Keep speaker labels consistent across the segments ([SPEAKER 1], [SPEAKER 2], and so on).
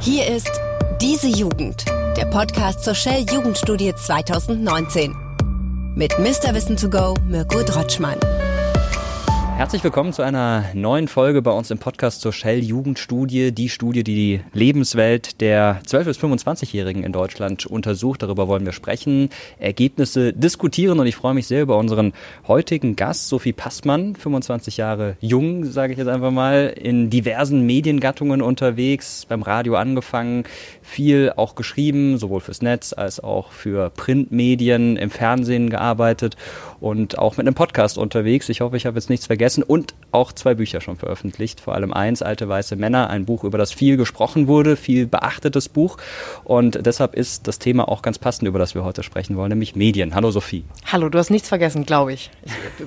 [SPEAKER 1] Hier ist Diese Jugend, der Podcast zur Shell Jugendstudie 2019. Mit Mr. Wissen to go, Mirko Drotschmann.
[SPEAKER 2] Herzlich willkommen zu einer neuen Folge bei uns im Podcast zur Shell Jugendstudie, die Studie, die die Lebenswelt der 12- bis 25-Jährigen in Deutschland untersucht. Darüber wollen wir sprechen, Ergebnisse diskutieren und ich freue mich sehr über unseren heutigen Gast, Sophie Passmann, 25 Jahre jung, sage ich jetzt einfach mal, in diversen Mediengattungen unterwegs, beim Radio angefangen, viel auch geschrieben, sowohl fürs Netz als auch für Printmedien, im Fernsehen gearbeitet und auch mit einem Podcast unterwegs. Ich hoffe, ich habe jetzt nichts vergessen und auch zwei Bücher schon veröffentlicht. Vor allem eins, Alte Weiße Männer, ein Buch, über das viel gesprochen wurde, viel beachtetes Buch. Und deshalb ist das Thema auch ganz passend, über das wir heute sprechen wollen, nämlich Medien. Hallo Sophie.
[SPEAKER 3] Hallo, du hast nichts vergessen, glaube ich.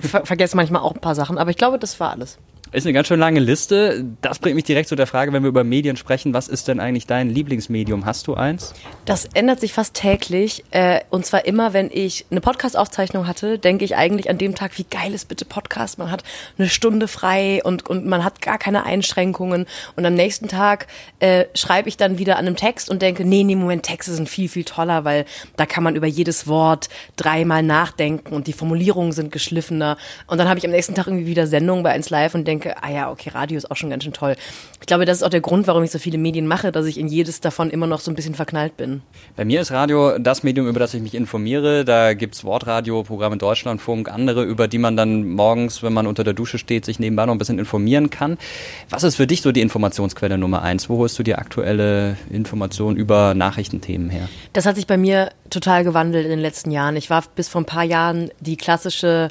[SPEAKER 3] Ich ver vergesse manchmal auch ein paar Sachen, aber ich glaube, das war alles.
[SPEAKER 2] Ist eine ganz schön lange Liste. Das bringt mich direkt zu der Frage, wenn wir über Medien sprechen, was ist denn eigentlich dein Lieblingsmedium? Hast du eins?
[SPEAKER 3] Das ändert sich fast täglich. Äh, und zwar immer, wenn ich eine Podcast-Aufzeichnung hatte, denke ich eigentlich an dem Tag, wie geil ist bitte Podcast. Man hat eine Stunde frei und, und man hat gar keine Einschränkungen. Und am nächsten Tag äh, schreibe ich dann wieder an einem Text und denke, nee, nee, Moment, Texte sind viel, viel toller, weil da kann man über jedes Wort dreimal nachdenken und die Formulierungen sind geschliffener. Und dann habe ich am nächsten Tag irgendwie wieder Sendung bei 1 Live und denke, denke, ah ja, okay, Radio ist auch schon ganz schön toll. Ich glaube, das ist auch der Grund, warum ich so viele Medien mache, dass ich in jedes davon immer noch so ein bisschen verknallt bin.
[SPEAKER 2] Bei mir ist Radio das Medium, über das ich mich informiere. Da gibt es Wortradio, Programme Deutschlandfunk, andere, über die man dann morgens, wenn man unter der Dusche steht, sich nebenbei noch ein bisschen informieren kann. Was ist für dich so die Informationsquelle Nummer eins? Wo holst du dir aktuelle Informationen über Nachrichtenthemen her?
[SPEAKER 3] Das hat sich bei mir total gewandelt in den letzten Jahren. Ich war bis vor ein paar Jahren die klassische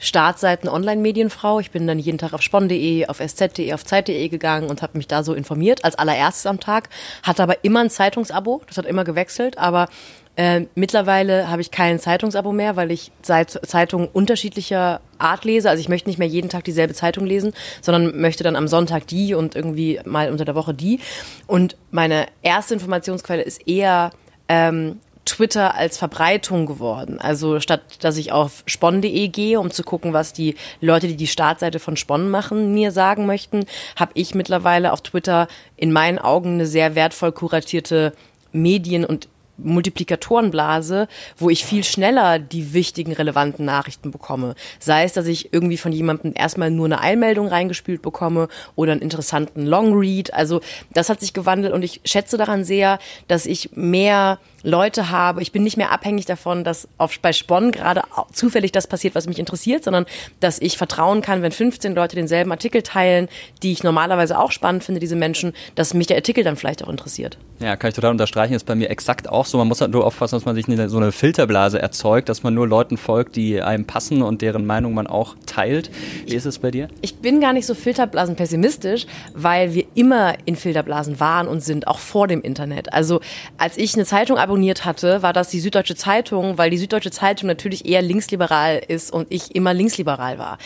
[SPEAKER 3] Startseiten Online-Medienfrau. Ich bin dann jeden Tag auf spon.de, auf sz.de, auf zeit.de gegangen und habe mich da so informiert, als allererstes am Tag. Hatte aber immer ein Zeitungsabo, das hat immer gewechselt, aber äh, mittlerweile habe ich kein Zeitungsabo mehr, weil ich Zeitungen unterschiedlicher Art lese. Also ich möchte nicht mehr jeden Tag dieselbe Zeitung lesen, sondern möchte dann am Sonntag die und irgendwie mal unter der Woche die. Und meine erste Informationsquelle ist eher ähm, Twitter als Verbreitung geworden. Also statt dass ich auf spon.de gehe, um zu gucken, was die Leute, die die Startseite von Spon machen, mir sagen möchten, habe ich mittlerweile auf Twitter in meinen Augen eine sehr wertvoll kuratierte Medien- und Multiplikatorenblase, wo ich viel schneller die wichtigen, relevanten Nachrichten bekomme. Sei es, dass ich irgendwie von jemandem erstmal nur eine Einmeldung reingespült bekomme oder einen interessanten Longread. Also das hat sich gewandelt und ich schätze daran sehr, dass ich mehr Leute habe. Ich bin nicht mehr abhängig davon, dass auf, bei Spon gerade zufällig das passiert, was mich interessiert, sondern dass ich vertrauen kann, wenn 15 Leute denselben Artikel teilen, die ich normalerweise auch spannend finde, diese Menschen, dass mich der Artikel dann vielleicht auch interessiert.
[SPEAKER 2] Ja, kann ich total unterstreichen. Ist bei mir exakt auch so. Man muss halt nur aufpassen, dass man sich so eine Filterblase erzeugt, dass man nur Leuten folgt, die einem passen und deren Meinung man auch teilt. Wie ist es bei dir?
[SPEAKER 3] Ich bin gar nicht so Filterblasen pessimistisch, weil wir immer in Filterblasen waren und sind, auch vor dem Internet. Also als ich eine Zeitung abonniert hatte, war das die Süddeutsche Zeitung, weil die Süddeutsche Zeitung natürlich eher linksliberal ist und ich immer linksliberal war.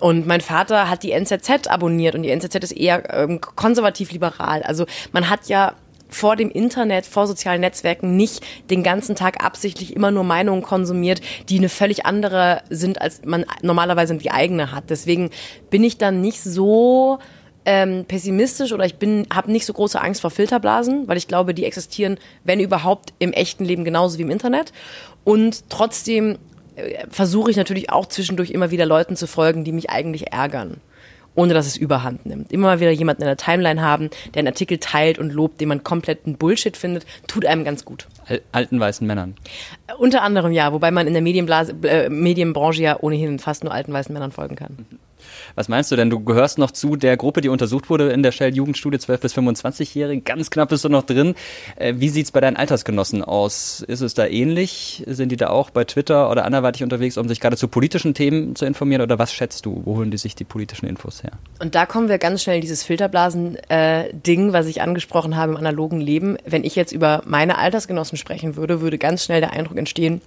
[SPEAKER 3] Und mein Vater hat die NZZ abonniert und die NZZ ist eher ähm, konservativ-liberal. Also man hat ja vor dem Internet, vor sozialen Netzwerken nicht den ganzen Tag absichtlich immer nur Meinungen konsumiert, die eine völlig andere sind, als man normalerweise die eigene hat. Deswegen bin ich dann nicht so ähm, pessimistisch oder ich bin habe nicht so große Angst vor Filterblasen, weil ich glaube, die existieren, wenn überhaupt, im echten Leben genauso wie im Internet. Und trotzdem äh, versuche ich natürlich auch zwischendurch immer wieder Leuten zu folgen, die mich eigentlich ärgern ohne dass es überhand nimmt. Immer mal wieder jemanden in der Timeline haben, der einen Artikel teilt und lobt, den man kompletten Bullshit findet, tut einem ganz gut.
[SPEAKER 2] Alten weißen Männern.
[SPEAKER 3] Unter anderem ja, wobei man in der Medienblase, äh, Medienbranche ja ohnehin fast nur alten weißen Männern folgen kann. Mhm.
[SPEAKER 2] Was meinst du denn? Du gehörst noch zu der Gruppe, die untersucht wurde in der Shell-Jugendstudie 12- bis 25-Jährigen. Ganz knapp bist du noch drin. Äh, wie sieht's bei deinen Altersgenossen aus? Ist es da ähnlich? Sind die da auch bei Twitter oder anderweitig unterwegs, um sich gerade zu politischen Themen zu informieren? Oder was schätzt du? Wo holen die sich die politischen Infos her?
[SPEAKER 3] Und da kommen wir ganz schnell in dieses Filterblasen-Ding, was ich angesprochen habe im analogen Leben. Wenn ich jetzt über meine Altersgenossen sprechen würde, würde ganz schnell der Eindruck entstehen,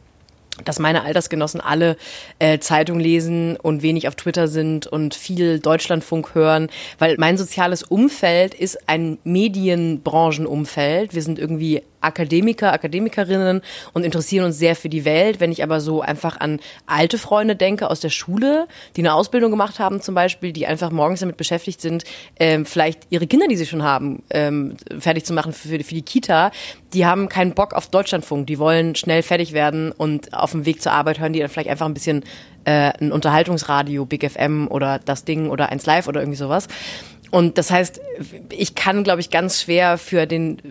[SPEAKER 3] dass meine Altersgenossen alle äh, Zeitung lesen und wenig auf Twitter sind und viel Deutschlandfunk hören, weil mein soziales Umfeld ist ein Medienbranchenumfeld. Wir sind irgendwie Akademiker, Akademikerinnen und interessieren uns sehr für die Welt. Wenn ich aber so einfach an alte Freunde denke aus der Schule, die eine Ausbildung gemacht haben zum Beispiel, die einfach morgens damit beschäftigt sind, ähm, vielleicht ihre Kinder, die sie schon haben, ähm, fertig zu machen für, für die Kita, die haben keinen Bock auf Deutschlandfunk. Die wollen schnell fertig werden und auf dem Weg zur Arbeit hören die dann vielleicht einfach ein bisschen äh, ein Unterhaltungsradio, Big FM oder das Ding oder eins Live oder irgendwie sowas. Und das heißt, ich kann, glaube ich, ganz schwer für den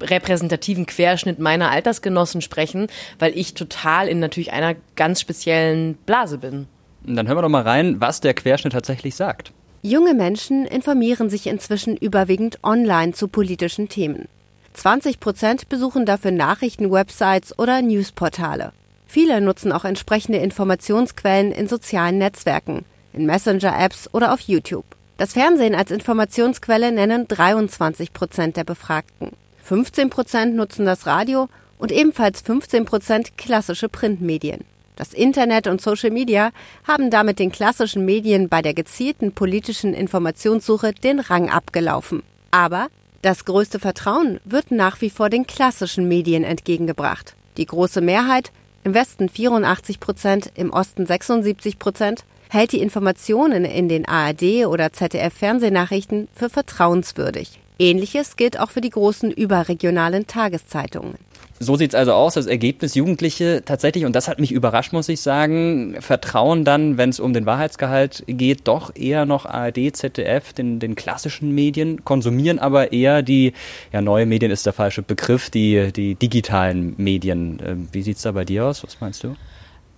[SPEAKER 3] repräsentativen Querschnitt meiner Altersgenossen sprechen, weil ich total in natürlich einer ganz speziellen Blase bin.
[SPEAKER 2] Dann hören wir doch mal rein, was der Querschnitt tatsächlich sagt.
[SPEAKER 1] Junge Menschen informieren sich inzwischen überwiegend online zu politischen Themen. 20 Prozent besuchen dafür Nachrichtenwebsites oder Newsportale. Viele nutzen auch entsprechende Informationsquellen in sozialen Netzwerken, in Messenger-Apps oder auf YouTube. Das Fernsehen als Informationsquelle nennen 23 Prozent der Befragten. 15 Prozent nutzen das Radio und ebenfalls 15 Prozent klassische Printmedien. Das Internet und Social Media haben damit den klassischen Medien bei der gezielten politischen Informationssuche den Rang abgelaufen. Aber das größte Vertrauen wird nach wie vor den klassischen Medien entgegengebracht. Die große Mehrheit, im Westen 84 Prozent, im Osten 76 Prozent, hält die Informationen in den ARD oder ZDF Fernsehnachrichten für vertrauenswürdig. Ähnliches gilt auch für die großen überregionalen Tageszeitungen.
[SPEAKER 2] So sieht es also aus, das Ergebnis Jugendliche tatsächlich, und das hat mich überrascht, muss ich sagen, vertrauen dann, wenn es um den Wahrheitsgehalt geht, doch eher noch ARD, ZDF, den, den klassischen Medien, konsumieren aber eher die, ja, neue Medien ist der falsche Begriff, die, die digitalen Medien. Ähm, wie sieht es da bei dir aus? Was meinst du?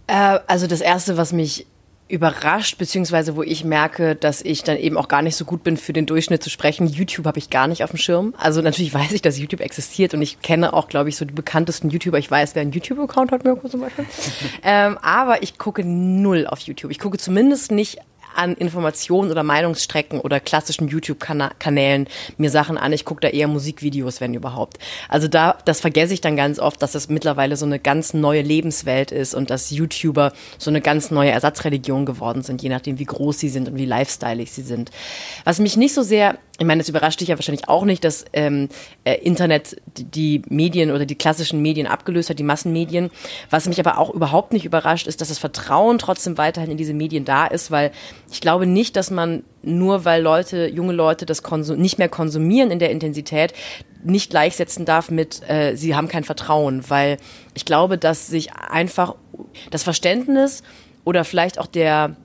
[SPEAKER 3] Äh, also das Erste, was mich überrascht, beziehungsweise wo ich merke, dass ich dann eben auch gar nicht so gut bin, für den Durchschnitt zu sprechen. YouTube habe ich gar nicht auf dem Schirm. Also natürlich weiß ich, dass YouTube existiert und ich kenne auch, glaube ich, so die bekanntesten YouTuber. Ich weiß, wer einen YouTube-Account hat, Mirko zum Beispiel. ähm, aber ich gucke null auf YouTube. Ich gucke zumindest nicht an Informationen oder Meinungsstrecken oder klassischen YouTube-Kanälen mir Sachen an. Ich gucke da eher Musikvideos, wenn überhaupt. Also da, das vergesse ich dann ganz oft, dass das mittlerweile so eine ganz neue Lebenswelt ist und dass YouTuber so eine ganz neue Ersatzreligion geworden sind, je nachdem, wie groß sie sind und wie lifestyleig sie sind. Was mich nicht so sehr ich meine, das überrascht dich ja wahrscheinlich auch nicht, dass ähm, äh, Internet die Medien oder die klassischen Medien abgelöst hat, die Massenmedien. Was mich aber auch überhaupt nicht überrascht, ist, dass das Vertrauen trotzdem weiterhin in diese Medien da ist, weil ich glaube nicht, dass man nur weil Leute, junge Leute das Konsum nicht mehr konsumieren in der Intensität, nicht gleichsetzen darf mit, äh, sie haben kein Vertrauen, weil ich glaube, dass sich einfach das Verständnis oder vielleicht auch der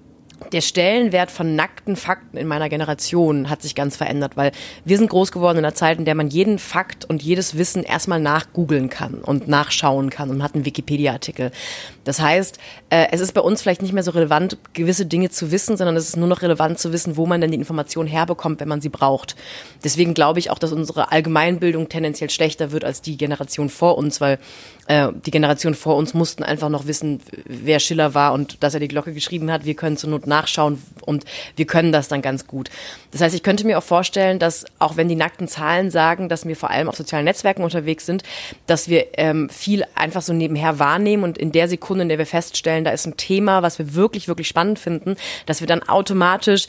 [SPEAKER 3] der Stellenwert von nackten Fakten in meiner Generation hat sich ganz verändert, weil wir sind groß geworden in einer Zeit, in der man jeden Fakt und jedes Wissen erstmal nachgoogeln kann und nachschauen kann und hat einen Wikipedia-Artikel. Das heißt, äh, es ist bei uns vielleicht nicht mehr so relevant, gewisse Dinge zu wissen, sondern es ist nur noch relevant zu wissen, wo man denn die Information herbekommt, wenn man sie braucht. Deswegen glaube ich auch, dass unsere Allgemeinbildung tendenziell schlechter wird als die Generation vor uns, weil äh, die Generation vor uns mussten einfach noch wissen, wer Schiller war und dass er die Glocke geschrieben hat. Wir können zur Not nachschauen und wir können das dann ganz gut. Das heißt, ich könnte mir auch vorstellen, dass auch wenn die nackten Zahlen sagen, dass wir vor allem auf sozialen Netzwerken unterwegs sind, dass wir ähm, viel einfach so nebenher wahrnehmen und in der Sekunde, in der wir feststellen, da ist ein Thema, was wir wirklich, wirklich spannend finden, dass wir dann automatisch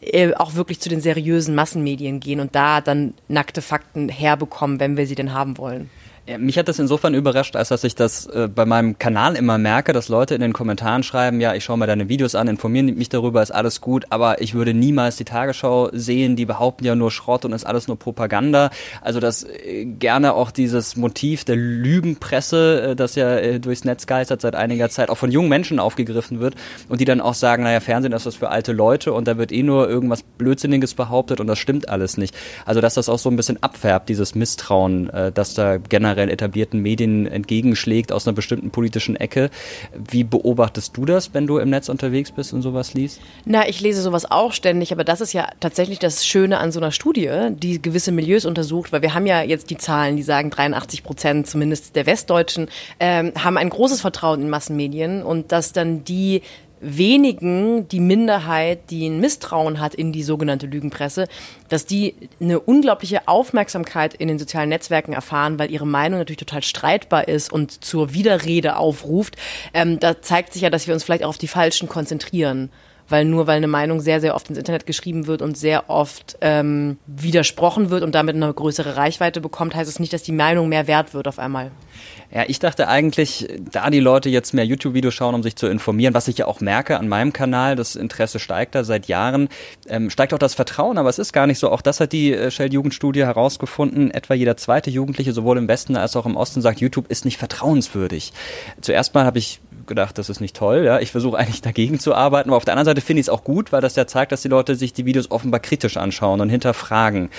[SPEAKER 3] äh, auch wirklich zu den seriösen Massenmedien gehen und da dann nackte Fakten herbekommen, wenn wir sie denn haben wollen.
[SPEAKER 2] Ja, mich hat das insofern überrascht, als dass ich das äh, bei meinem Kanal immer merke, dass Leute in den Kommentaren schreiben, ja, ich schaue mir deine Videos an, informiere mich darüber, ist alles gut, aber ich würde niemals die Tagesschau sehen, die behaupten ja nur Schrott und ist alles nur Propaganda. Also dass äh, gerne auch dieses Motiv der Lügenpresse, äh, das ja äh, durchs Netz geistert seit einiger Zeit, auch von jungen Menschen aufgegriffen wird und die dann auch sagen, naja, Fernsehen ist was für alte Leute und da wird eh nur irgendwas Blödsinniges behauptet und das stimmt alles nicht. Also dass das auch so ein bisschen abfärbt, dieses Misstrauen, äh, dass da generell generell etablierten Medien entgegenschlägt aus einer bestimmten politischen Ecke. Wie beobachtest du das, wenn du im Netz unterwegs bist und sowas liest?
[SPEAKER 3] Na, ich lese sowas auch ständig, aber das ist ja tatsächlich das Schöne an so einer Studie, die gewisse Milieus untersucht, weil wir haben ja jetzt die Zahlen, die sagen 83 Prozent zumindest der Westdeutschen ähm, haben ein großes Vertrauen in Massenmedien und dass dann die wenigen, die Minderheit, die ein Misstrauen hat in die sogenannte Lügenpresse, dass die eine unglaubliche Aufmerksamkeit in den sozialen Netzwerken erfahren, weil ihre Meinung natürlich total streitbar ist und zur Widerrede aufruft. Ähm, da zeigt sich ja, dass wir uns vielleicht auch auf die Falschen konzentrieren weil nur weil eine Meinung sehr, sehr oft ins Internet geschrieben wird und sehr oft ähm, widersprochen wird und damit eine größere Reichweite bekommt, heißt es nicht, dass die Meinung mehr wert wird auf einmal.
[SPEAKER 2] Ja, ich dachte eigentlich, da die Leute jetzt mehr YouTube-Videos schauen, um sich zu informieren, was ich ja auch merke an meinem Kanal, das Interesse steigt da seit Jahren, ähm, steigt auch das Vertrauen, aber es ist gar nicht so. Auch das hat die äh, Shell-Jugendstudie herausgefunden. Etwa jeder zweite Jugendliche, sowohl im Westen als auch im Osten, sagt, YouTube ist nicht vertrauenswürdig. Zuerst mal habe ich gedacht, das ist nicht toll. Ja, ich versuche eigentlich dagegen zu arbeiten, aber auf der anderen Seite finde ich es auch gut, weil das ja zeigt, dass die Leute sich die Videos offenbar kritisch anschauen und hinterfragen.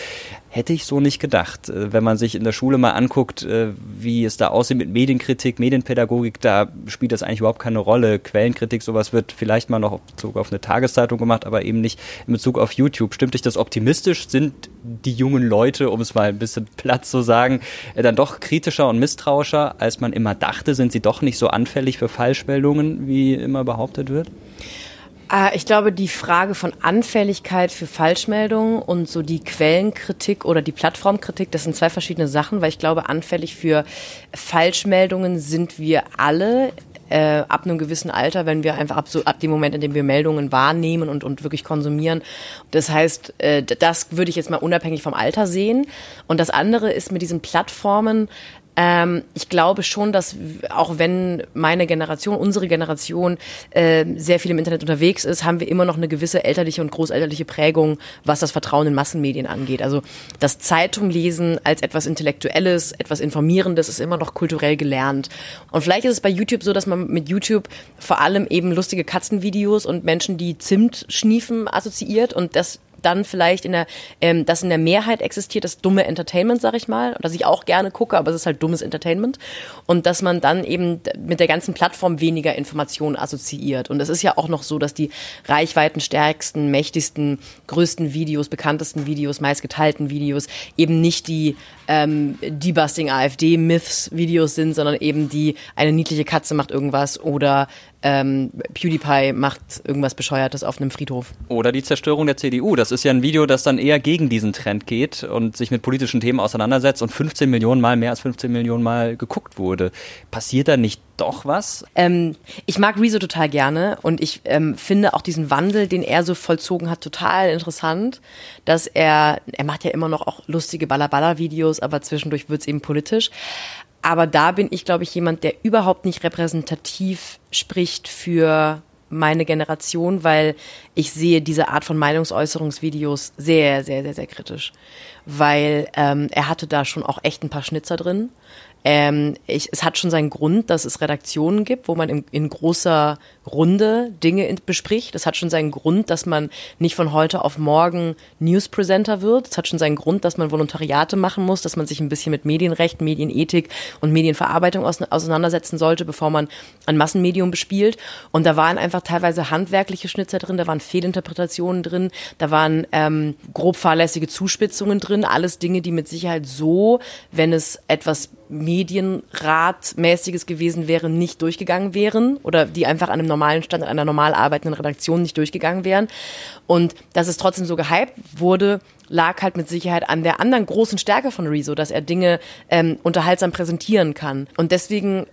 [SPEAKER 2] Hätte ich so nicht gedacht. Äh, wenn man sich in der Schule mal anguckt, äh, wie es da aussieht mit Medienkritik, Medienpädagogik, da spielt das eigentlich überhaupt keine Rolle. Quellenkritik, sowas wird vielleicht mal noch in Bezug auf eine Tageszeitung gemacht, aber eben nicht in Bezug auf YouTube. Stimmt dich das optimistisch? Sind die jungen Leute, um es mal ein bisschen platt zu sagen, äh, dann doch kritischer und misstrauischer, als man immer dachte? Sind sie doch nicht so anfällig für Falschmeldungen, wie immer behauptet wird?
[SPEAKER 3] Ah, ich glaube, die Frage von Anfälligkeit für Falschmeldungen und so die Quellenkritik oder die Plattformkritik, das sind zwei verschiedene Sachen, weil ich glaube, anfällig für Falschmeldungen sind wir alle äh, ab einem gewissen Alter, wenn wir einfach ab, so, ab dem Moment, in dem wir Meldungen wahrnehmen und, und wirklich konsumieren. Das heißt, äh, das würde ich jetzt mal unabhängig vom Alter sehen. Und das andere ist mit diesen Plattformen, ähm, ich glaube schon, dass auch wenn meine Generation, unsere Generation äh, sehr viel im Internet unterwegs ist, haben wir immer noch eine gewisse elterliche und großelterliche Prägung, was das Vertrauen in Massenmedien angeht. Also das Zeitunglesen als etwas Intellektuelles, etwas Informierendes ist immer noch kulturell gelernt. Und vielleicht ist es bei YouTube so, dass man mit YouTube vor allem eben lustige Katzenvideos und Menschen, die Zimt schniefen, assoziiert und das dann vielleicht in der, ähm, dass in der Mehrheit existiert, das dumme Entertainment, sag ich mal, dass ich auch gerne gucke, aber es ist halt dummes Entertainment und dass man dann eben mit der ganzen Plattform weniger Informationen assoziiert. Und es ist ja auch noch so, dass die reichweitenstärksten, mächtigsten, größten Videos, bekanntesten Videos, meistgeteilten Videos eben nicht die ähm, Debusting AfD Myths Videos sind, sondern eben die eine niedliche Katze macht irgendwas oder ähm, PewDiePie macht irgendwas Bescheuertes auf einem Friedhof.
[SPEAKER 2] Oder die Zerstörung der CDU. Das ist ja ein Video, das dann eher gegen diesen Trend geht und sich mit politischen Themen auseinandersetzt und 15 Millionen Mal, mehr als 15 Millionen Mal geguckt wurde. Passiert da nicht doch was?
[SPEAKER 3] Ähm, ich mag Rezo total gerne und ich ähm, finde auch diesen Wandel, den er so vollzogen hat, total interessant. Dass er, er macht ja immer noch auch lustige Balla-Balla-Videos, aber zwischendurch wird's eben politisch. Aber da bin ich, glaube ich, jemand, der überhaupt nicht repräsentativ spricht für meine Generation, weil ich sehe diese Art von Meinungsäußerungsvideos sehr, sehr, sehr, sehr kritisch. Weil ähm, er hatte da schon auch echt ein paar Schnitzer drin. Ähm, ich, es hat schon seinen Grund, dass es Redaktionen gibt, wo man in, in großer Runde Dinge in, bespricht. Es hat schon seinen Grund, dass man nicht von heute auf morgen Newspresenter wird. Es hat schon seinen Grund, dass man Volontariate machen muss, dass man sich ein bisschen mit Medienrecht, Medienethik und Medienverarbeitung aus, auseinandersetzen sollte, bevor man ein Massenmedium bespielt. Und da waren einfach teilweise handwerkliche Schnitzer drin, da waren Fehlinterpretationen drin, da waren ähm, grob fahrlässige Zuspitzungen drin, alles Dinge, die mit Sicherheit so, wenn es etwas Medienratmäßiges gewesen wäre, nicht durchgegangen wären oder die einfach an einem normalen Stand, an einer normal arbeitenden Redaktion nicht durchgegangen wären. Und dass es trotzdem so gehypt wurde, lag halt mit Sicherheit an der anderen großen Stärke von Rezo, dass er Dinge ähm, unterhaltsam präsentieren kann. Und deswegen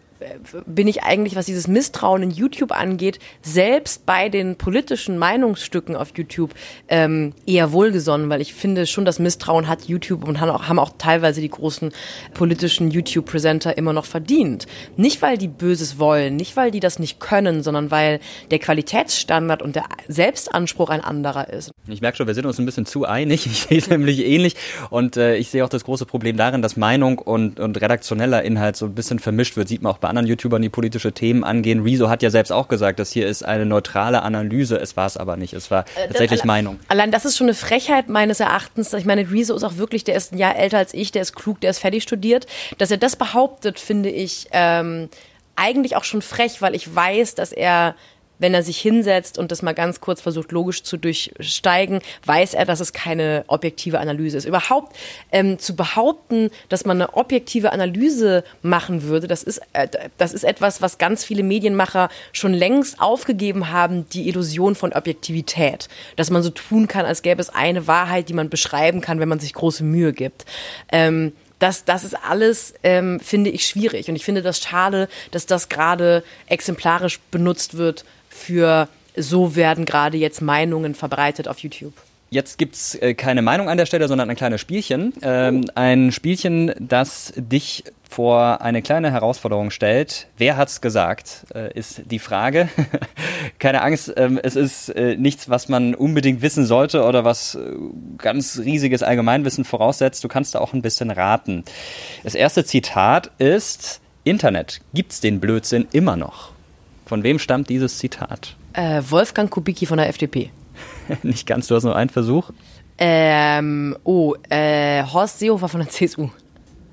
[SPEAKER 3] bin ich eigentlich, was dieses Misstrauen in YouTube angeht, selbst bei den politischen Meinungsstücken auf YouTube ähm, eher wohlgesonnen, weil ich finde schon, das Misstrauen hat YouTube und haben auch, haben auch teilweise die großen politischen YouTube-Presenter immer noch verdient. Nicht, weil die Böses wollen, nicht, weil die das nicht können, sondern weil der Qualitätsstandard und der Selbstanspruch ein anderer ist.
[SPEAKER 2] Ich merke schon, wir sind uns ein bisschen zu einig. Ich sehe es nämlich ähnlich und äh, ich sehe auch das große Problem darin, dass Meinung und, und redaktioneller Inhalt so ein bisschen vermischt wird. Sieht man auch bei anderen YouTubern, die politische Themen angehen. Rezo hat ja selbst auch gesagt, dass hier ist eine neutrale Analyse. Es war es aber nicht. Es war äh, tatsächlich
[SPEAKER 3] allein,
[SPEAKER 2] Meinung.
[SPEAKER 3] Allein das ist schon eine Frechheit meines Erachtens. Ich meine, Rezo ist auch wirklich, der ist ein Jahr älter als ich, der ist klug, der ist fertig studiert. Dass er das behauptet, finde ich ähm, eigentlich auch schon frech, weil ich weiß, dass er wenn er sich hinsetzt und das mal ganz kurz versucht, logisch zu durchsteigen, weiß er, dass es keine objektive Analyse ist. Überhaupt ähm, zu behaupten, dass man eine objektive Analyse machen würde, das ist, äh, das ist etwas, was ganz viele Medienmacher schon längst aufgegeben haben, die Illusion von Objektivität. Dass man so tun kann, als gäbe es eine Wahrheit, die man beschreiben kann, wenn man sich große Mühe gibt. Ähm, das, das ist alles, ähm, finde ich, schwierig. Und ich finde das schade, dass das gerade exemplarisch benutzt wird für so werden gerade jetzt Meinungen verbreitet auf YouTube.
[SPEAKER 2] Jetzt gibt's äh, keine Meinung an der Stelle, sondern ein kleines Spielchen. Ähm, ein Spielchen, das dich vor eine kleine Herausforderung stellt. Wer hat's gesagt, äh, ist die Frage. keine Angst, ähm, es ist äh, nichts, was man unbedingt wissen sollte oder was ganz riesiges Allgemeinwissen voraussetzt. Du kannst da auch ein bisschen raten. Das erste Zitat ist, Internet, gibt's den Blödsinn immer noch? Von wem stammt dieses Zitat?
[SPEAKER 3] Äh, Wolfgang Kubicki von der FDP.
[SPEAKER 2] Nicht ganz, du hast nur einen Versuch.
[SPEAKER 3] Ähm, oh, äh, Horst Seehofer von der CSU.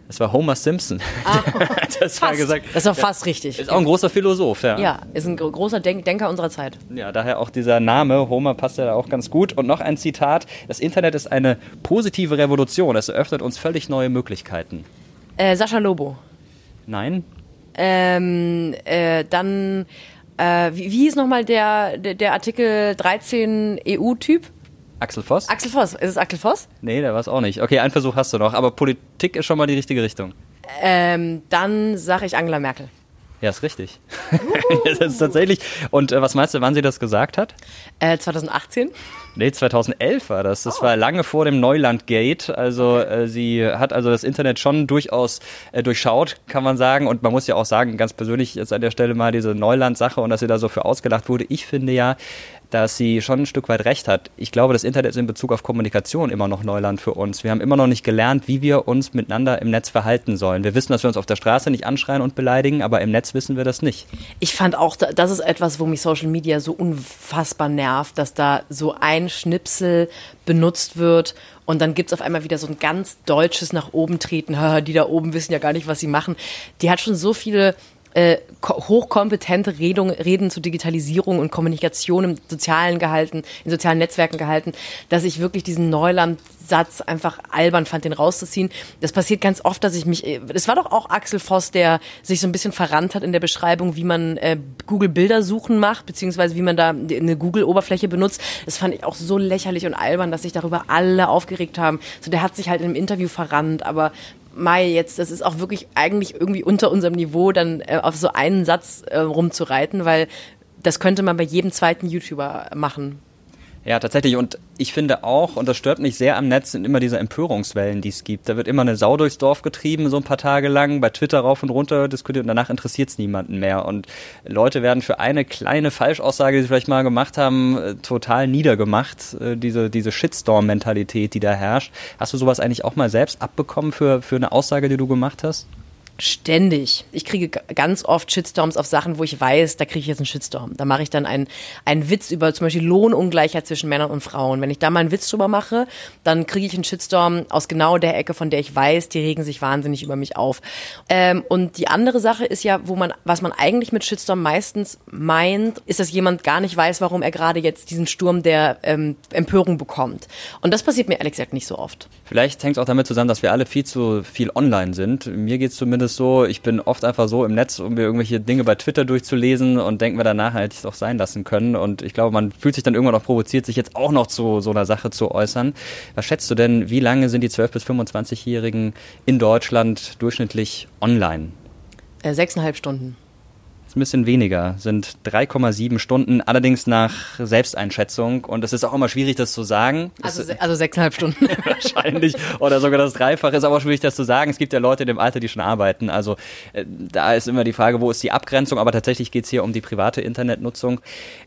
[SPEAKER 2] Das war Homer Simpson.
[SPEAKER 3] Ah,
[SPEAKER 2] das war
[SPEAKER 3] fast.
[SPEAKER 2] gesagt.
[SPEAKER 3] Das war fast richtig.
[SPEAKER 2] Ist auch ein großer Philosoph, ja.
[SPEAKER 3] Ja, ist ein gro- großer Denk Denker unserer Zeit.
[SPEAKER 2] Ja, daher auch dieser Name, Homer passt ja da auch ganz gut. Und noch ein Zitat, das Internet ist eine positive Revolution, es eröffnet uns völlig neue Möglichkeiten.
[SPEAKER 3] Äh, Sascha Lobo.
[SPEAKER 2] Nein?
[SPEAKER 3] Ähm, äh, dann, äh, wie, wie hieß nochmal der, der, der Artikel 13 EU-Typ?
[SPEAKER 2] Axel Voss?
[SPEAKER 3] Axel Voss. Ist es Axel Voss?
[SPEAKER 2] nee, der war es auch nicht. Okay, einen Versuch hast du noch, aber Politik ist schon mal die richtige Richtung.
[SPEAKER 3] Ähm, dann sage ich Angela Merkel.
[SPEAKER 2] Ja, ist richtig. das ist tatsächlich. Und äh, was meinst du, wann sie das gesagt hat?
[SPEAKER 3] Äh, 2018.
[SPEAKER 2] Nee, 2011 war das. Das war lange vor dem Neuland-Gate. Also äh, sie hat also das Internet schon durchaus äh, durchschaut, kann man sagen. Und man muss ja auch sagen, ganz persönlich jetzt an der Stelle mal diese Neuland-Sache und dass sie da so für ausgelacht wurde. Ich finde ja, dass sie schon ein Stück weit recht hat. Ich glaube, das Internet ist in Bezug auf Kommunikation immer noch Neuland für uns. Wir haben immer noch nicht gelernt, wie wir uns miteinander im Netz verhalten sollen. Wir wissen, dass wir uns auf der Straße nicht anschreien und beleidigen, aber im Netz wissen wir das nicht.
[SPEAKER 3] Ich fand auch, da- das ist etwas, wo mich Social Media so unfassbar nervt, dass da so ein Schnipsel benutzt wird und dann gibt's auf einmal wieder so ein ganz deutsches nach oben treten. Die da oben wissen ja gar nicht, was sie machen. Die hat schon so viele äh, ko- hochkompetente Redung, Reden zu Digitalisierung und Kommunikation im Sozialen gehalten, in sozialen Netzwerken gehalten, dass ich wirklich diesen Neuland-Satz einfach albern fand, den rauszuziehen. Das passiert ganz oft, dass ich mich, es war doch auch Axel Voss, der sich so ein bisschen verrannt hat in der Beschreibung, wie man äh, Google Bilder suchen macht, beziehungsweise wie man da eine Google-Oberfläche benutzt. Das fand ich auch so lächerlich und albern, dass sich darüber alle aufgeregt haben. So, der hat sich halt in einem Interview verrannt, aber Mai, jetzt, das ist auch wirklich eigentlich irgendwie unter unserem Niveau, dann äh, auf so einen Satz äh, rumzureiten, weil das könnte man bei jedem zweiten YouTuber machen.
[SPEAKER 2] Ja, tatsächlich. Und ich finde auch, und das stört mich sehr am Netz, sind immer diese Empörungswellen, die es gibt. Da wird immer eine Sau durchs Dorf getrieben, so ein paar Tage lang, bei Twitter rauf und runter diskutiert und danach interessiert es niemanden mehr. Und Leute werden für eine kleine Falschaussage, die sie vielleicht mal gemacht haben, äh, total niedergemacht. Äh, Diese, diese Shitstorm-Mentalität, die da herrscht. Hast du sowas eigentlich auch mal selbst abbekommen für, für eine Aussage, die du gemacht hast?
[SPEAKER 3] Ständig. Ich kriege ganz oft Shitstorms auf Sachen, wo ich weiß, da kriege ich jetzt einen Shitstorm. Da mache ich dann einen, einen Witz über zum Beispiel Lohnungleichheit zwischen Männern und Frauen. Wenn ich da mal einen Witz drüber mache, dann kriege ich einen Shitstorm aus genau der Ecke, von der ich weiß, die regen sich wahnsinnig über mich auf. Ähm, und die andere Sache ist ja, wo man, was man eigentlich mit Shitstorm meistens meint, ist, dass jemand gar nicht weiß, warum er gerade jetzt diesen Sturm der ähm, Empörung bekommt. Und das passiert mir ehrlich gesagt nicht so oft.
[SPEAKER 2] Vielleicht hängt es auch damit zusammen, dass wir alle viel zu viel online sind. Mir geht es zumindest so, ich bin oft einfach so im Netz, um mir irgendwelche Dinge bei Twitter durchzulesen und denke mir danach, hätte ich es auch sein lassen können. Und ich glaube, man fühlt sich dann irgendwann auch provoziert, sich jetzt auch noch zu so einer Sache zu äußern. Was schätzt du denn, wie lange sind die 12- bis 25-Jährigen in Deutschland durchschnittlich online?
[SPEAKER 3] Äh, sechseinhalb Stunden.
[SPEAKER 2] Ein bisschen weniger, sind 3,7 Stunden, allerdings nach Selbsteinschätzung. Und es ist auch immer schwierig, das zu sagen.
[SPEAKER 3] Also,
[SPEAKER 2] Es-
[SPEAKER 3] also sechseinhalb Stunden.
[SPEAKER 2] wahrscheinlich oder sogar das Dreifache ist aber schwierig, das zu sagen. Es gibt ja Leute in dem Alter, die schon arbeiten. Also äh, da ist immer die Frage, wo ist die Abgrenzung? Aber tatsächlich geht es hier um die private Internetnutzung.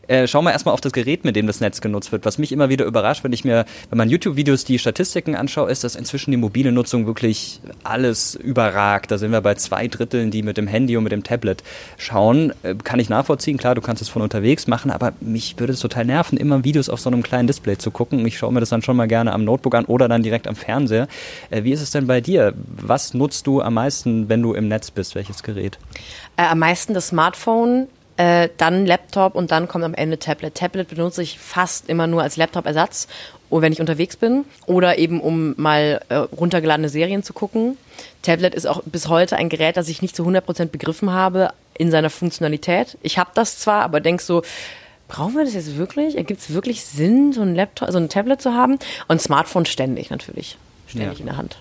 [SPEAKER 2] Äh, schauen wir erstmal auf das Gerät, mit dem das Netz genutzt wird. Was mich immer wieder überrascht, wenn ich mir, wenn man YouTube-Videos die Statistiken anschaue, ist, dass inzwischen die mobile Nutzung wirklich alles überragt. Da sind wir bei zwei Dritteln, die mit dem Handy und mit dem Tablet schauen. Äh, kann ich nachvollziehen, klar, du kannst es von unterwegs machen, aber mich würde es total nerven, immer Videos auf so einem kleinen Display zu gucken. Ich schaue mir das dann schon mal gerne am Notebook an oder dann direkt am Fernseher. Äh, wie ist es denn bei dir? Was nutzt du am meisten, wenn du im Netz bist? Welches Gerät?
[SPEAKER 3] Äh, am meisten das Smartphone, äh, dann Laptop und dann kommt am Ende Tablet. Tablet benutze ich fast immer nur als Laptop-Ersatz, oder wenn ich unterwegs bin oder eben um mal runtergeladene Serien zu gucken. Tablet ist auch bis heute ein Gerät, das ich nicht zu 100% begriffen habe in seiner Funktionalität. Ich habe das zwar, aber denk so, brauchen wir das jetzt wirklich? Ergibt es wirklich Sinn, so ein Laptop, so ein Tablet zu haben? Und Smartphone ständig natürlich, ständig
[SPEAKER 2] Ja.
[SPEAKER 3] in der Hand.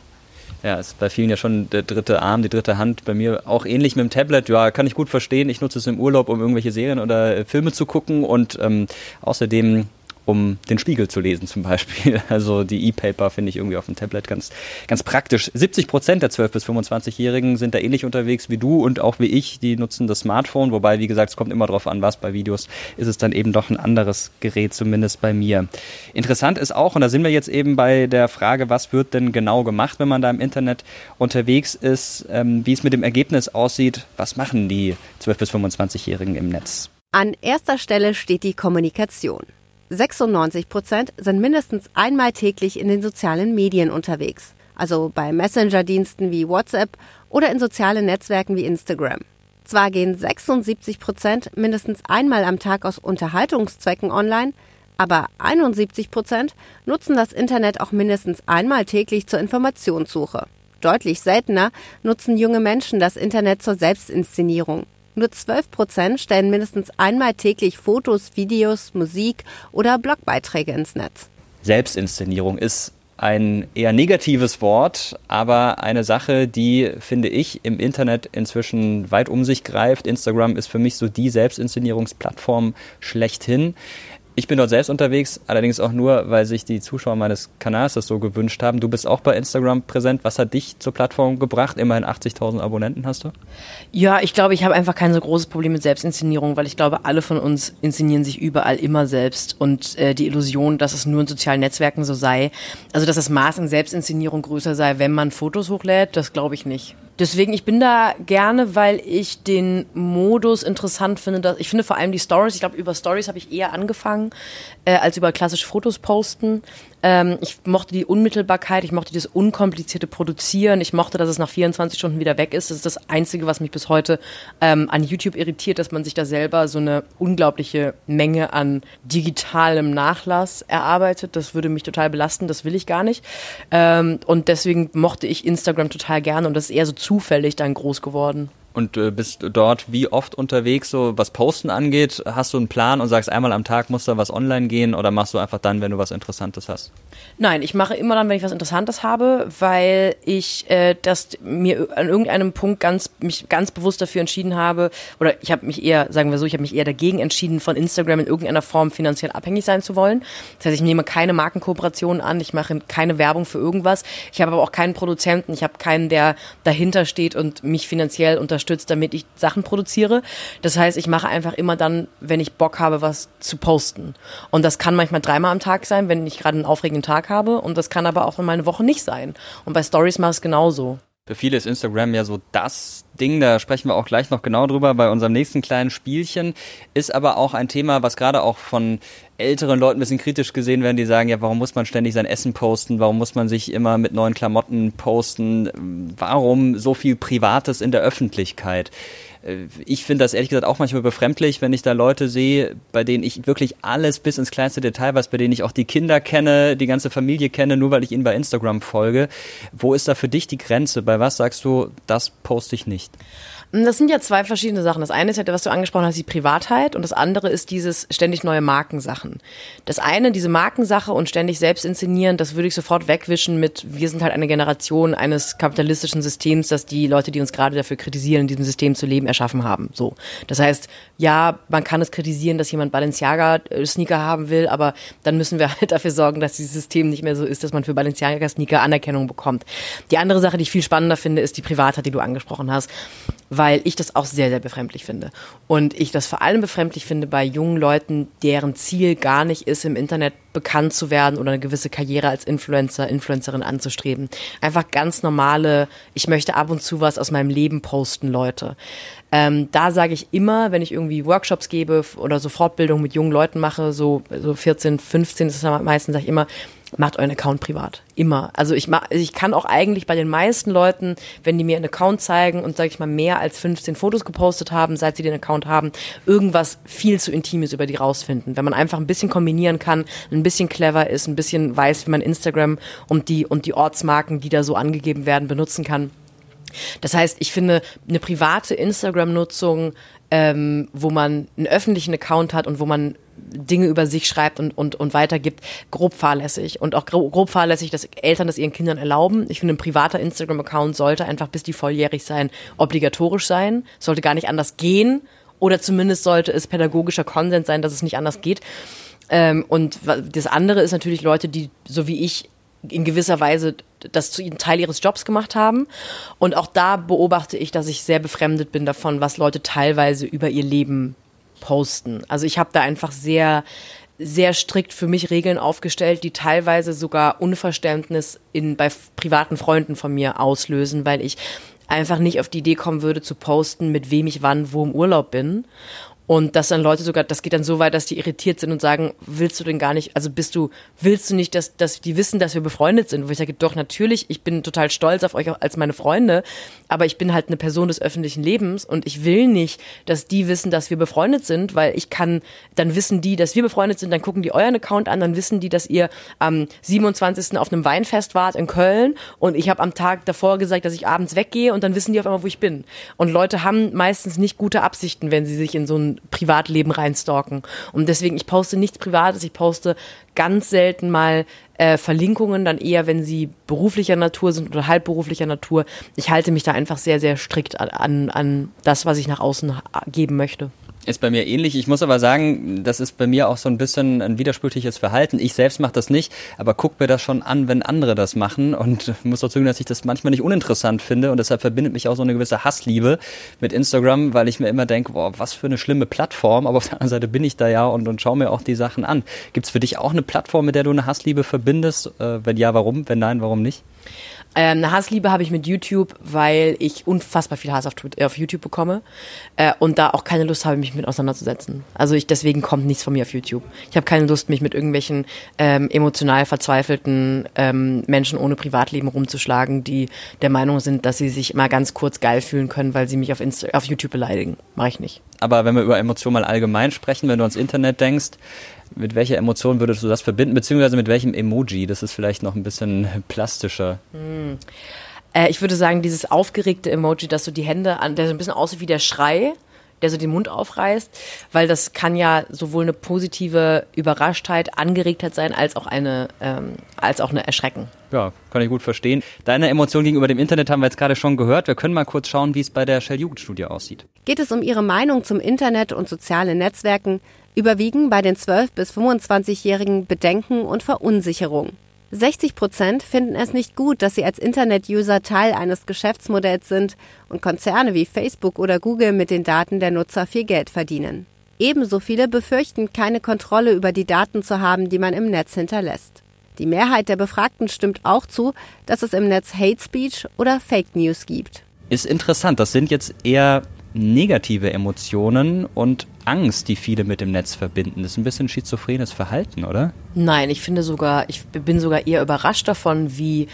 [SPEAKER 2] Ja, ist bei vielen ja schon der dritte Arm, die dritte Hand. Bei mir auch ähnlich mit dem Tablet. Ja, kann ich gut verstehen. Ich nutze es im Urlaub, um irgendwelche Serien oder Filme zu gucken und ähm, außerdem um den Spiegel zu lesen zum Beispiel. Also die E-Paper finde ich irgendwie auf dem Tablet ganz, ganz praktisch. 70 Prozent der 12- bis 25-Jährigen sind da ähnlich unterwegs wie du und auch wie ich. Die nutzen das Smartphone, wobei, wie gesagt, es kommt immer darauf an, was bei Videos ist es dann eben doch ein anderes Gerät, zumindest bei mir. Interessant ist auch, und da sind wir jetzt eben bei der Frage, was wird denn genau gemacht, wenn man da im Internet unterwegs ist, ähm, wie es mit dem Ergebnis aussieht. Was machen die 12- bis 25-Jährigen im Netz?
[SPEAKER 1] An erster Stelle steht die Kommunikation. 96 Prozent sind mindestens einmal täglich in den sozialen Medien unterwegs, also bei Messenger-Diensten wie WhatsApp oder in sozialen Netzwerken wie Instagram. Zwar gehen 76 Prozent mindestens einmal am Tag aus Unterhaltungszwecken online, aber 71 Prozent nutzen das Internet auch mindestens einmal täglich zur Informationssuche. Deutlich seltener nutzen junge Menschen das Internet zur Selbstinszenierung. Nur 12 Prozent stellen mindestens einmal täglich Fotos, Videos, Musik oder Blogbeiträge ins Netz.
[SPEAKER 2] Selbstinszenierung ist ein eher negatives Wort, aber eine Sache, die, finde ich, im Internet inzwischen weit um sich greift. Instagram ist für mich so die Selbstinszenierungsplattform schlechthin. Ich bin dort selbst unterwegs, allerdings auch nur, weil sich die Zuschauer meines Kanals das so gewünscht haben. Du bist auch bei Instagram präsent. Was hat dich zur Plattform gebracht? Immerhin 80.000 Abonnenten hast du?
[SPEAKER 3] Ja, ich glaube, ich habe einfach kein so großes Problem mit Selbstinszenierung, weil ich glaube, alle von uns inszenieren sich überall immer selbst. Und äh, die Illusion, dass es nur in sozialen Netzwerken so sei, also dass das Maß an Selbstinszenierung größer sei, wenn man Fotos hochlädt, das glaube ich nicht. Deswegen, ich bin da gerne, weil ich den Modus interessant finde. Dass, ich finde vor allem die Stories, ich glaube, über Stories habe ich eher angefangen, äh, als über klassische Fotos posten. Ähm, ich mochte die Unmittelbarkeit, ich mochte das unkomplizierte Produzieren, ich mochte, dass es nach 24 Stunden wieder weg ist. Das ist das Einzige, was mich bis heute ähm, an YouTube irritiert, dass man sich da selber so eine unglaubliche Menge an digitalem Nachlass erarbeitet. Das würde mich total belasten, das will ich gar nicht. Ähm, und deswegen mochte ich Instagram total gerne und das ist eher so zufällig dann groß geworden
[SPEAKER 2] und äh, bist dort wie oft unterwegs, so was Posten angeht? Hast du einen Plan und sagst, einmal am Tag muss da was online gehen oder machst du einfach dann, wenn du was Interessantes hast?
[SPEAKER 3] Nein, ich mache immer dann, wenn ich was Interessantes habe, weil ich äh, das mir an irgendeinem Punkt ganz mich ganz bewusst dafür entschieden habe, oder ich habe mich eher, sagen wir so, ich habe mich eher dagegen entschieden, von Instagram in irgendeiner Form finanziell abhängig sein zu wollen. Das heißt, ich nehme keine Markenkooperationen an, ich mache keine Werbung für irgendwas. Ich habe aber auch keinen Produzenten, ich habe keinen, der dahinter steht und mich finanziell unterstützt unterstützt, damit ich Sachen produziere. Das heißt, ich mache einfach immer dann, wenn ich Bock habe, was zu posten. Und das kann manchmal dreimal am Tag sein, wenn ich gerade einen aufregenden Tag habe. Und das kann aber auch mal eine Woche nicht sein. Und bei Stories mache ich es genauso.
[SPEAKER 2] Für viele ist Instagram ja so das Ding, da sprechen wir auch gleich noch genau drüber bei unserem nächsten kleinen Spielchen, ist aber auch ein Thema, was gerade auch von älteren Leuten ein bisschen kritisch gesehen werden, die sagen, ja, warum muss man ständig sein Essen posten, warum muss man sich immer mit neuen Klamotten posten, warum so viel Privates in der Öffentlichkeit? Äh, ich finde das ehrlich gesagt auch manchmal befremdlich, wenn ich da Leute sehe, bei denen ich wirklich alles bis ins kleinste Detail weiß, bei denen ich auch die Kinder kenne, die ganze Familie kenne, nur weil ich ihnen bei Instagram folge. Wo ist da für dich die Grenze? Bei was sagst du, das poste ich nicht?
[SPEAKER 3] Das sind ja zwei verschiedene Sachen. Das eine ist ja, was du angesprochen hast, die Privatheit und das andere ist dieses ständig neue Markensachen. Das eine, diese Markensache und ständig selbst inszenieren, das würde ich sofort wegwischen mit, wir sind halt eine Generation eines kapitalistischen Systems, das die Leute, die uns gerade dafür kritisieren, in diesem System zu leben, erschaffen haben. So. Das heißt, ja, man kann es kritisieren, dass jemand Balenciaga-Sneaker haben will, aber dann müssen wir halt dafür sorgen, dass dieses System nicht mehr so ist, dass man für Balenciaga-Sneaker Anerkennung bekommt. Die andere Sache, die ich viel spannender finde, ist die Privatheit, die du angesprochen hast weil ich das auch sehr, sehr befremdlich finde. Und ich das vor allem befremdlich finde bei jungen Leuten, deren Ziel gar nicht ist, im Internet bekannt zu werden oder eine gewisse Karriere als Influencer, Influencerin anzustreben. Einfach ganz normale, ich möchte ab und zu was aus meinem Leben posten, Leute. Ähm, da sage ich immer, wenn ich irgendwie Workshops gebe oder so Fortbildungen mit jungen Leuten mache, so, so 14, 15 ist es meistens, sage ich immer, macht euren Account privat. Immer. Also ich, mach, ich kann auch eigentlich bei den meisten Leuten, wenn die mir einen Account zeigen und, sage ich mal, mehr als 15 Fotos gepostet haben, seit sie den Account haben, irgendwas viel zu Intimes über die rausfinden. Wenn man einfach ein bisschen kombinieren kann, ein bisschen clever ist, ein bisschen weiß, wie man Instagram und die, und die Ortsmarken, die da so angegeben werden, benutzen kann. Das heißt, ich finde, eine private Instagram-Nutzung ähm, wo man einen öffentlichen Account hat und wo man Dinge über sich schreibt und, und, und weitergibt, grob fahrlässig. Und auch grob fahrlässig, dass Eltern das ihren Kindern erlauben. Ich finde, ein privater Instagram-Account sollte einfach, bis die volljährig sein, obligatorisch sein. Sollte gar nicht anders gehen. Oder zumindest sollte es pädagogischer Konsens sein, dass es nicht anders geht. Ähm, und das andere ist natürlich Leute, die, so wie ich, in gewisser Weise das zu einem Teil ihres Jobs gemacht haben. Und auch da beobachte ich, dass ich sehr befremdet bin davon, was Leute teilweise über ihr Leben posten. Also ich habe da einfach sehr sehr strikt für mich Regeln aufgestellt, die teilweise sogar Unverständnis in, bei privaten Freunden von mir auslösen, weil ich einfach nicht auf die Idee kommen würde zu posten, mit wem ich wann wo im Urlaub bin. Und dass dann Leute sogar, das geht dann so weit, dass die irritiert sind und sagen, willst du denn gar nicht, also bist du, willst du nicht, dass, dass die wissen, dass wir befreundet sind? Wo ich sage, doch, natürlich, ich bin total stolz auf euch als meine Freunde, aber ich bin halt eine Person des öffentlichen Lebens und ich will nicht, dass die wissen, dass wir befreundet sind, weil ich kann, dann wissen die, dass wir befreundet sind, dann gucken die euren Account an, dann wissen die, dass ihr am 27. auf einem Weinfest wart in Köln und ich habe am Tag davor gesagt, dass ich abends weggehe und dann wissen die auf einmal, wo ich bin. Und Leute haben meistens nicht gute Absichten, wenn sie sich in so ein Privatleben reinstalken. Und deswegen, ich poste nichts Privates, ich poste ganz selten mal äh, Verlinkungen, dann eher, wenn sie beruflicher Natur sind oder halbberuflicher Natur. Ich halte mich da einfach sehr, sehr strikt an, an das, was ich nach außen geben möchte.
[SPEAKER 2] Ist bei mir ähnlich. Ich muss aber sagen, das ist bei mir auch so ein bisschen ein widersprüchliches Verhalten. Ich selbst mache das nicht, aber guck mir das schon an, wenn andere das machen und muss dazu sagen, dass ich das manchmal nicht uninteressant finde und deshalb verbindet mich auch so eine gewisse Hassliebe mit Instagram, weil ich mir immer denke, boah, was für eine schlimme Plattform, aber auf der anderen Seite bin ich da ja und, und schaue mir auch die Sachen an. Gibt es für dich auch eine Plattform, mit der du eine Hassliebe verbindest? Äh, wenn ja, warum? Wenn nein, warum nicht?
[SPEAKER 3] Ähm, eine Hassliebe habe ich mit YouTube, weil ich unfassbar viel Hass auf, auf YouTube bekomme äh, und da auch keine Lust habe, mich mit auseinanderzusetzen. Also ich deswegen kommt nichts von mir auf YouTube. Ich habe keine Lust, mich mit irgendwelchen ähm, emotional verzweifelten ähm, Menschen ohne Privatleben rumzuschlagen, die der Meinung sind, dass sie sich mal ganz kurz geil fühlen können, weil sie mich auf, Insta auf YouTube beleidigen. Mache ich nicht.
[SPEAKER 2] Aber wenn wir über Emotionen mal allgemein sprechen, wenn du ans Internet denkst, mit welcher Emotion würdest du das verbinden, beziehungsweise mit welchem Emoji? Das ist vielleicht noch ein bisschen plastischer. Hm.
[SPEAKER 3] Äh, ich würde sagen, dieses aufgeregte Emoji, dass so die Hände an, der so ein bisschen aussieht wie der Schrei, der so den Mund aufreißt, weil das kann ja sowohl eine positive Überraschtheit, Angeregtheit sein, als auch eine, ähm, als auch eine Erschrecken.
[SPEAKER 2] Ja, kann ich gut verstehen. Deine Emotion gegenüber dem Internet haben wir jetzt gerade schon gehört. Wir können mal kurz schauen, wie es bei der Shell Jugendstudie aussieht.
[SPEAKER 1] Geht es um Ihre Meinung zum Internet und sozialen Netzwerken, überwiegen bei den 12- bis 25-Jährigen Bedenken und Verunsicherung. 60 Prozent finden es nicht gut, dass sie als Internet-User Teil eines Geschäftsmodells sind und Konzerne wie Facebook oder Google mit den Daten der Nutzer viel Geld verdienen. Ebenso viele befürchten, keine Kontrolle über die Daten zu haben, die man im Netz hinterlässt. Die Mehrheit der Befragten stimmt auch zu, dass es im Netz Hate Speech oder Fake News gibt.
[SPEAKER 2] Ist interessant, das sind jetzt eher negative Emotionen und Angst, die viele mit dem Netz verbinden. Das ist ein bisschen schizophrenes Verhalten, oder?
[SPEAKER 3] Nein, ich finde sogar, ich bin sogar eher überrascht davon, wie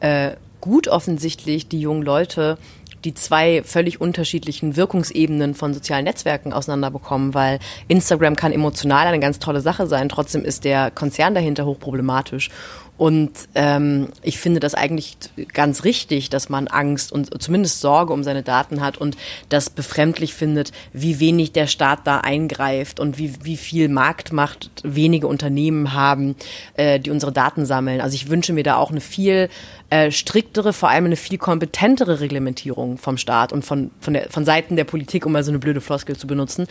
[SPEAKER 3] äh, gut offensichtlich die jungen Leute die zwei völlig unterschiedlichen Wirkungsebenen von sozialen Netzwerken auseinanderbekommen, weil Instagram kann emotional eine ganz tolle Sache sein, trotzdem ist der Konzern dahinter hochproblematisch. Und ähm, ich finde das eigentlich ganz richtig, dass man Angst und zumindest Sorge um seine Daten hat und das befremdlich findet, wie wenig der Staat da eingreift und wie, wie viel Marktmacht wenige Unternehmen haben, äh, die unsere Daten sammeln. Also ich wünsche mir da auch eine viel äh, striktere, vor allem eine viel kompetentere Reglementierung vom Staat und von, von, der, von Seiten der Politik, um mal so eine blöde Floskel zu benutzen,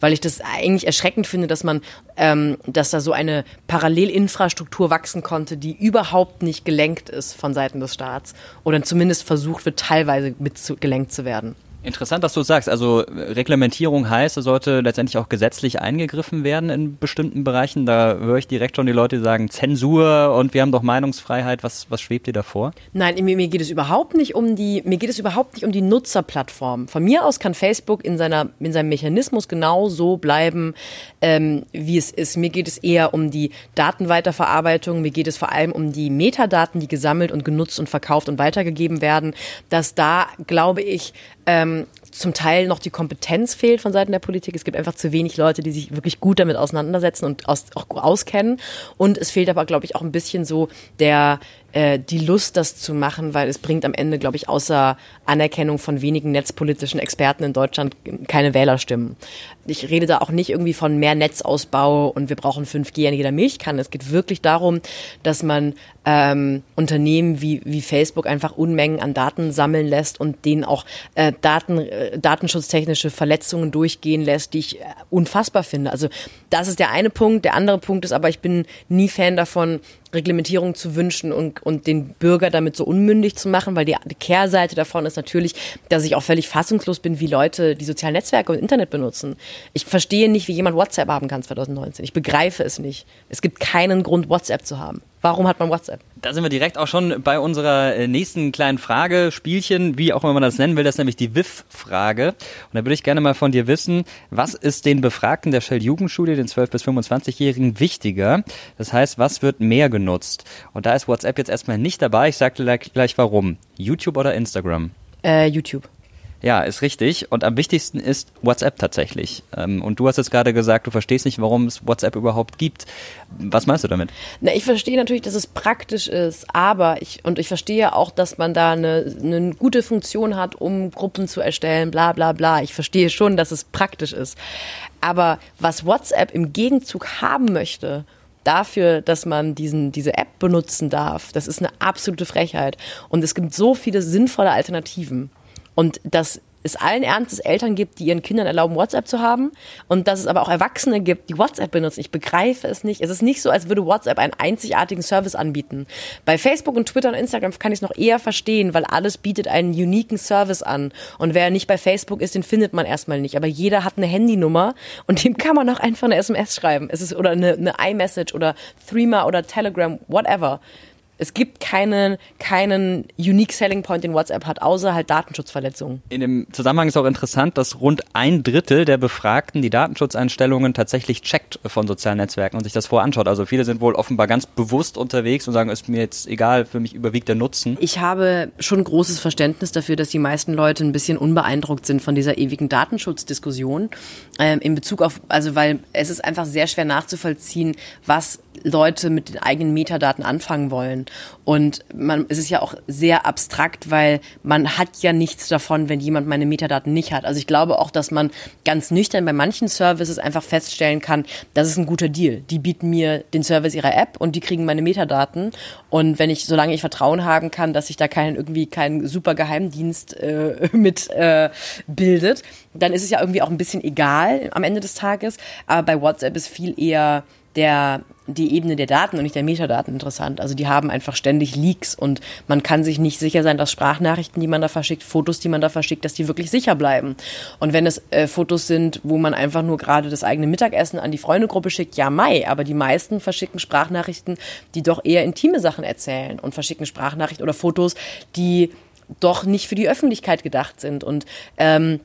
[SPEAKER 3] weil ich das eigentlich erschreckend finde, dass man, ähm, dass da so eine Parallelinfrastruktur wachsen konnte, die überhaupt nicht gelenkt ist von Seiten des Staats oder zumindest versucht wird, teilweise mitgelenkt zu werden.
[SPEAKER 2] Interessant, dass du sagst. Also Reglementierung heißt, es sollte letztendlich auch gesetzlich eingegriffen werden in bestimmten Bereichen. Da höre ich direkt schon die Leute sagen Zensur und wir haben doch Meinungsfreiheit. Was, was schwebt dir davor?
[SPEAKER 3] Nein, mir, mir geht es überhaupt nicht um die, mir geht es überhaupt nicht um die Nutzerplattform. Von mir aus kann Facebook in seiner, in seinem Mechanismus genau so bleiben, ähm, wie es ist. Mir geht es eher um die Datenweiterverarbeitung. Mir geht es vor allem um die Metadaten, die gesammelt und genutzt und verkauft und weitergegeben werden. Dass da, glaube ich, ähm, zum Teil noch die Kompetenz fehlt von Seiten der Politik. Es gibt einfach zu wenig Leute, die sich wirklich gut damit auseinandersetzen und aus, auch auskennen. Und es fehlt aber, glaube ich, auch ein bisschen so der äh, die Lust, das zu machen, weil es bringt am Ende, glaube ich, außer Anerkennung von wenigen netzpolitischen Experten in Deutschland keine Wählerstimmen. ich rede da auch nicht irgendwie von mehr Netzausbau und wir brauchen 5G an jeder Milchkanne. Es geht wirklich darum, dass man ähm, Unternehmen wie, wie Facebook einfach Unmengen an Daten sammeln lässt und denen auch äh, Daten, äh, datenschutztechnische Verletzungen durchgehen lässt, die ich äh, unfassbar finde. Also das ist der eine Punkt. Der andere Punkt ist aber, ich bin nie Fan davon, Reglementierung zu wünschen und, und den Bürger damit so unmündig zu machen, weil die, Kehrseite davon ist natürlich, dass ich auch völlig fassungslos bin, wie Leute die sozialen Netzwerke und Internet benutzen. Ich verstehe nicht, wie jemand WhatsApp haben kann 2019. Ich begreife es nicht. Es gibt keinen Grund, WhatsApp zu haben. Warum hat man WhatsApp?
[SPEAKER 2] Da sind wir direkt auch schon bei unserer äh, nächsten kleinen Frage, Spielchen, wie auch immer man das nennen will, das ist nämlich die WIF-Frage. Und da würde ich gerne mal von dir wissen, was ist den Befragten der Shell-Jugendstudie, den 12- bis 25-Jährigen, wichtiger? Das heißt, was wird mehr genutzt? Und da ist WhatsApp jetzt erstmal nicht dabei. Ich sage gleich warum. YouTube oder Instagram?
[SPEAKER 3] Äh, YouTube.
[SPEAKER 2] Ja, ist richtig. Und am wichtigsten ist WhatsApp tatsächlich. Ähm, und du hast jetzt gerade gesagt, du verstehst nicht, warum es WhatsApp überhaupt gibt. Was meinst du damit?
[SPEAKER 3] Na, ich verstehe natürlich, dass es praktisch ist, aber ich, und ich verstehe auch, dass man da eine, eine gute Funktion hat, um Gruppen zu erstellen, bla, bla, bla. Ich verstehe schon, dass es praktisch ist. Aber was WhatsApp im Gegenzug haben möchte, dafür, dass man diesen, diese App benutzen darf, das ist eine absolute Frechheit. Und es gibt so viele sinnvolle Alternativen. Und dass es allen Ernstes Eltern gibt, die ihren Kindern erlauben, WhatsApp zu haben und dass es aber auch Erwachsene gibt, die WhatsApp benutzen. Ich begreife es nicht. Es ist nicht so, als würde WhatsApp einen einzigartigen Service anbieten. Bei Facebook und Twitter und Instagram kann ich es noch eher verstehen, weil alles bietet einen uniken Service an. Und wer nicht bei Facebook ist, den findet man erstmal nicht. Aber jeder hat eine Handynummer und dem kann man auch einfach eine SMS schreiben. Es ist oder eine, eine iMessage oder Threema oder Telegram, whatever es gibt keinen, keinen Unique Selling Point, den WhatsApp hat, außer halt Datenschutzverletzungen.
[SPEAKER 2] In dem Zusammenhang ist auch interessant, dass rund ein Drittel der Befragten die Datenschutzeinstellungen tatsächlich checkt von sozialen Netzwerken und sich das voranschaut. Also viele sind wohl offenbar ganz bewusst unterwegs und sagen, ist mir jetzt egal, für mich überwiegt der Nutzen.
[SPEAKER 3] Ich habe schon großes Verständnis dafür, dass die meisten Leute ein bisschen unbeeindruckt sind von dieser ewigen Datenschutzdiskussion ähm, in Bezug auf, also weil es ist einfach sehr schwer nachzuvollziehen, was Leute mit den eigenen Metadaten anfangen wollen. Und man, es ist ja auch sehr abstrakt, weil man hat ja nichts davon, wenn jemand meine Metadaten nicht hat. Also ich glaube auch, dass man ganz nüchtern bei manchen Services einfach feststellen kann, das ist ein guter Deal. Die bieten mir den Service ihrer App und die kriegen meine Metadaten. Und wenn ich, solange ich Vertrauen haben kann, dass sich da kein irgendwie kein super Geheimdienst äh, mit äh, bildet, dann ist es ja irgendwie auch ein bisschen egal am Ende des Tages. Aber bei WhatsApp ist viel eher der, die Ebene der Daten und nicht der Metadaten interessant. Also die haben einfach ständig Leaks und man kann sich nicht sicher sein, dass Sprachnachrichten, die man da verschickt, Fotos, die man da verschickt, dass die wirklich sicher bleiben. Und wenn es äh, Fotos sind, wo man einfach nur gerade das eigene Mittagessen an die Freundegruppe schickt, ja, mai, aber die meisten verschicken Sprachnachrichten, die doch eher intime Sachen erzählen und verschicken Sprachnachrichten oder Fotos, die doch nicht für die Öffentlichkeit gedacht sind. Und ähm,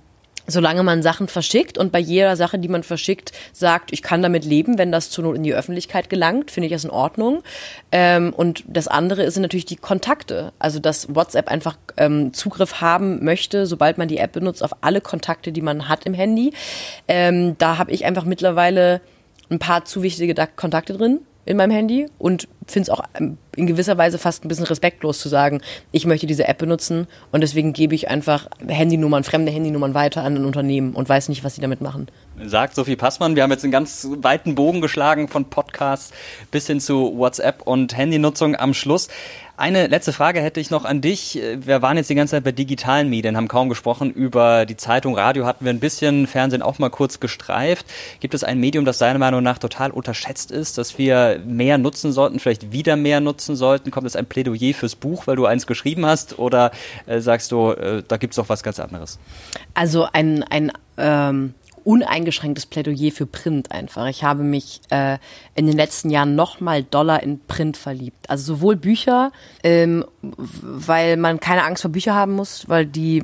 [SPEAKER 3] solange man Sachen verschickt und bei jeder Sache, die man verschickt, sagt, ich kann damit leben, wenn das zur Not in die Öffentlichkeit gelangt, finde ich das in Ordnung. Ähm, und das andere sind natürlich die Kontakte. Also, dass WhatsApp einfach ähm, Zugriff haben möchte, sobald man die App benutzt, auf alle Kontakte, die man hat im Handy. Ähm, da habe ich einfach mittlerweile ein paar zu wichtige Kontakte drin in meinem Handy und finde es auch ähm, in gewisser Weise fast ein bisschen respektlos zu sagen, ich möchte diese App benutzen und deswegen gebe ich einfach Handynummern, fremde Handynummern weiter an ein Unternehmen und weiß nicht, was sie damit machen.
[SPEAKER 2] Sagt Sophie Passmann. Wir haben jetzt einen ganz weiten Bogen geschlagen von Podcasts bis hin zu WhatsApp und Handynutzung am Schluss. Eine letzte Frage hätte ich noch an dich. Wir waren jetzt die ganze Zeit bei digitalen Medien, haben kaum gesprochen über die Zeitung, Radio hatten wir ein bisschen, Fernsehen auch mal kurz gestreift. Gibt es ein Medium, das deiner Meinung nach total unterschätzt ist, das wir mehr nutzen sollten, vielleicht wieder mehr nutzen sollten? Kommt es ein Plädoyer fürs Buch, weil du eins geschrieben hast? Oder äh, sagst du, äh, da gibt es doch was ganz anderes?
[SPEAKER 3] Also ein, ein ähm uneingeschränktes Plädoyer für Print einfach. Ich habe mich äh, in den letzten Jahren noch mal doller in Print verliebt. Also sowohl Bücher, ähm, weil man keine Angst vor Büchern haben muss, weil die,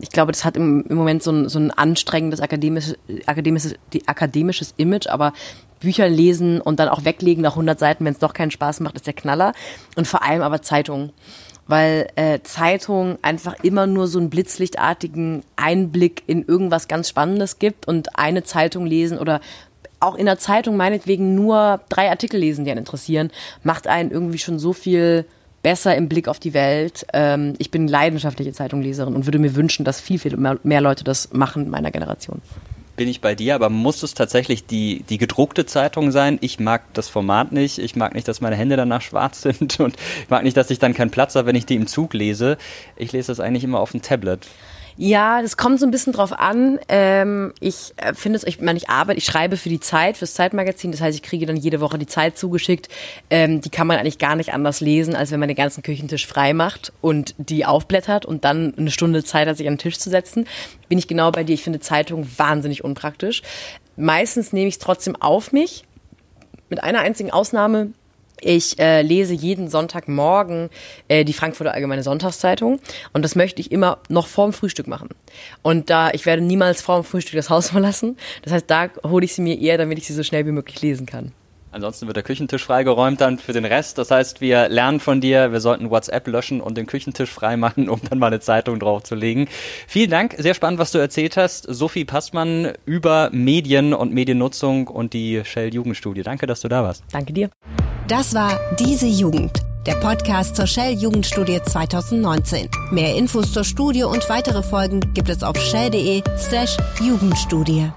[SPEAKER 3] ich glaube, das hat im, im Moment so ein, so ein anstrengendes akademisches, akademisches, akademisches Image, aber Bücher lesen und dann auch weglegen nach 100 Seiten, wenn es doch keinen Spaß macht, ist der Knaller. Und vor allem aber Zeitungen weil äh, Zeitung einfach immer nur so einen blitzlichtartigen Einblick in irgendwas ganz Spannendes gibt und eine Zeitung lesen oder auch in der Zeitung meinetwegen nur drei Artikel lesen, die einen interessieren, macht einen irgendwie schon so viel besser im Blick auf die Welt. Ähm, ich bin leidenschaftliche Zeitungleserin und würde mir wünschen, dass viel, viel mehr, Leute das machen in meiner Generation.
[SPEAKER 2] Bin ich bei dir, aber muss es tatsächlich die, die gedruckte Zeitung sein? Ich mag das Format nicht, ich mag nicht, dass meine Hände danach schwarz sind und ich mag nicht, dass ich dann keinen Platz habe, wenn ich die im Zug lese. Ich lese das eigentlich immer auf dem Tablet.
[SPEAKER 3] Ja, das kommt so ein bisschen drauf an. Ähm, ich äh, finde es, ich meine, ich arbeite, ich schreibe für die Zeit, fürs Zeitmagazin. Das heißt, ich kriege dann jede Woche die Zeit zugeschickt. Ähm, die kann man eigentlich gar nicht anders lesen, als wenn man den ganzen Küchentisch frei macht und die aufblättert und dann eine Stunde Zeit hat, sich an den Tisch zu setzen. Bin ich genau bei dir. Ich finde Zeitung wahnsinnig unpraktisch. Meistens nehme ich es trotzdem auf mich. Mit einer einzigen Ausnahme ich äh, lese jeden Sonntagmorgen äh, die Frankfurter Allgemeine Sonntagszeitung und das möchte ich immer noch vorm Frühstück machen. Und da ich werde niemals vorm Frühstück das Haus verlassen. Das heißt, da hole ich sie mir eher, damit ich sie so schnell wie möglich lesen kann.
[SPEAKER 2] Ansonsten wird der Küchentisch freigeräumt dann für den Rest. Das heißt, wir lernen von dir, wir sollten WhatsApp löschen und den Küchentisch freimachen, um dann mal eine Zeitung draufzulegen. Vielen Dank, sehr spannend, was du erzählt hast. Sophie Passmann über Medien und Mediennutzung und die Shell Jugendstudie. Danke, dass du da warst.
[SPEAKER 3] Danke dir.
[SPEAKER 1] Das war Diese Jugend, der Podcast zur Shell Jugendstudie 2019. Mehr Infos zur Studie und weitere Folgen gibt es auf shell.de slash Jugendstudie.